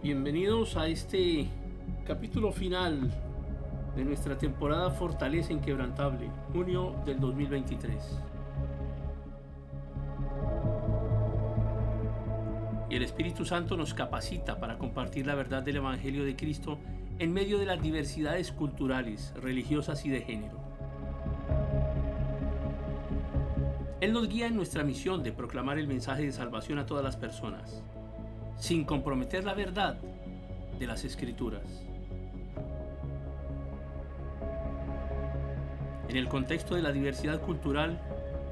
Bienvenidos a este capítulo final de nuestra temporada Fortaleza Inquebrantable, junio del 2023. Y el Espíritu Santo nos capacita para compartir la verdad del Evangelio de Cristo en medio de las diversidades culturales, religiosas y de género. Él nos guía en nuestra misión de proclamar el mensaje de salvación a todas las personas sin comprometer la verdad de las escrituras. En el contexto de la diversidad cultural,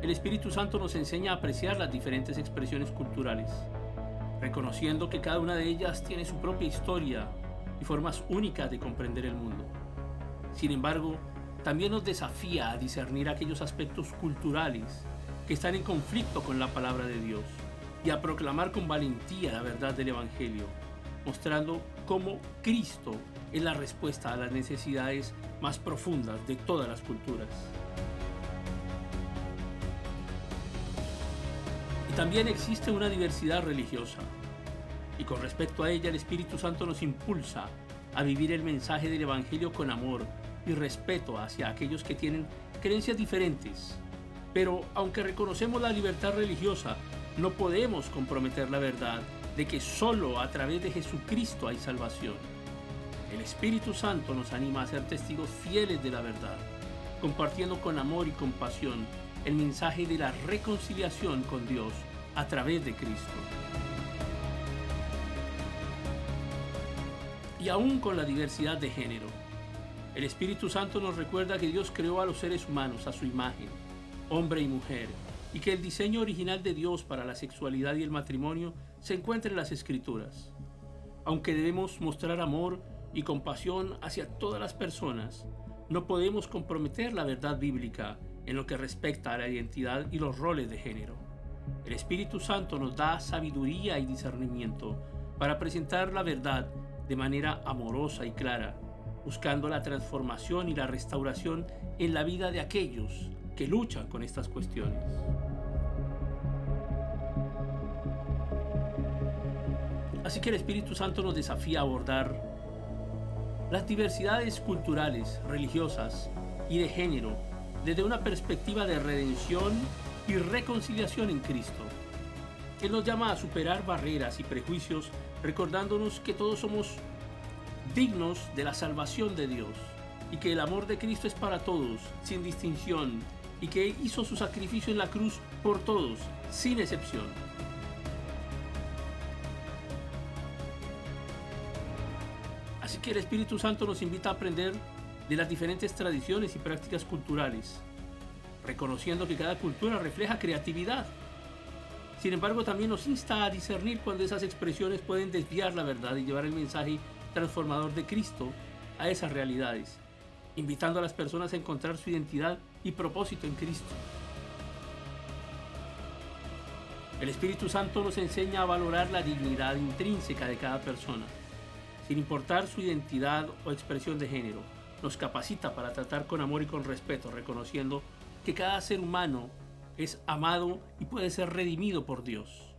el Espíritu Santo nos enseña a apreciar las diferentes expresiones culturales, reconociendo que cada una de ellas tiene su propia historia y formas únicas de comprender el mundo. Sin embargo, también nos desafía a discernir aquellos aspectos culturales que están en conflicto con la palabra de Dios y a proclamar con valentía la verdad del Evangelio, mostrando cómo Cristo es la respuesta a las necesidades más profundas de todas las culturas. Y también existe una diversidad religiosa, y con respecto a ella el Espíritu Santo nos impulsa a vivir el mensaje del Evangelio con amor y respeto hacia aquellos que tienen creencias diferentes. Pero aunque reconocemos la libertad religiosa, no podemos comprometer la verdad de que solo a través de Jesucristo hay salvación. El Espíritu Santo nos anima a ser testigos fieles de la verdad, compartiendo con amor y compasión el mensaje de la reconciliación con Dios a través de Cristo. Y aún con la diversidad de género, el Espíritu Santo nos recuerda que Dios creó a los seres humanos a su imagen, hombre y mujer, y que el diseño original de Dios para la sexualidad y el matrimonio se encuentra en las escrituras. Aunque debemos mostrar amor y compasión hacia todas las personas, no podemos comprometer la verdad bíblica en lo que respecta a la identidad y los roles de género. El Espíritu Santo nos da sabiduría y discernimiento para presentar la verdad de manera amorosa y clara, buscando la transformación y la restauración en la vida de aquellos que luchan con estas cuestiones. Así que el Espíritu Santo nos desafía a abordar las diversidades culturales, religiosas y de género desde una perspectiva de redención y reconciliación en Cristo. Él nos llama a superar barreras y prejuicios recordándonos que todos somos dignos de la salvación de Dios y que el amor de Cristo es para todos, sin distinción, y que hizo su sacrificio en la cruz por todos, sin excepción. Así que el Espíritu Santo nos invita a aprender de las diferentes tradiciones y prácticas culturales, reconociendo que cada cultura refleja creatividad. Sin embargo, también nos insta a discernir cuando esas expresiones pueden desviar la verdad y llevar el mensaje transformador de Cristo a esas realidades, invitando a las personas a encontrar su identidad y propósito en Cristo. El Espíritu Santo nos enseña a valorar la dignidad intrínseca de cada persona sin importar su identidad o expresión de género. Nos capacita para tratar con amor y con respeto, reconociendo que cada ser humano es amado y puede ser redimido por Dios.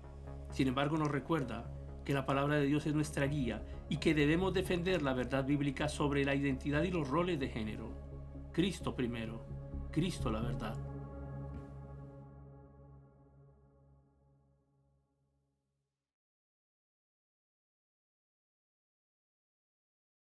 Sin embargo, nos recuerda que la palabra de Dios es nuestra guía y que debemos defender la verdad bíblica sobre la identidad y los roles de género. Cristo primero, Cristo la verdad.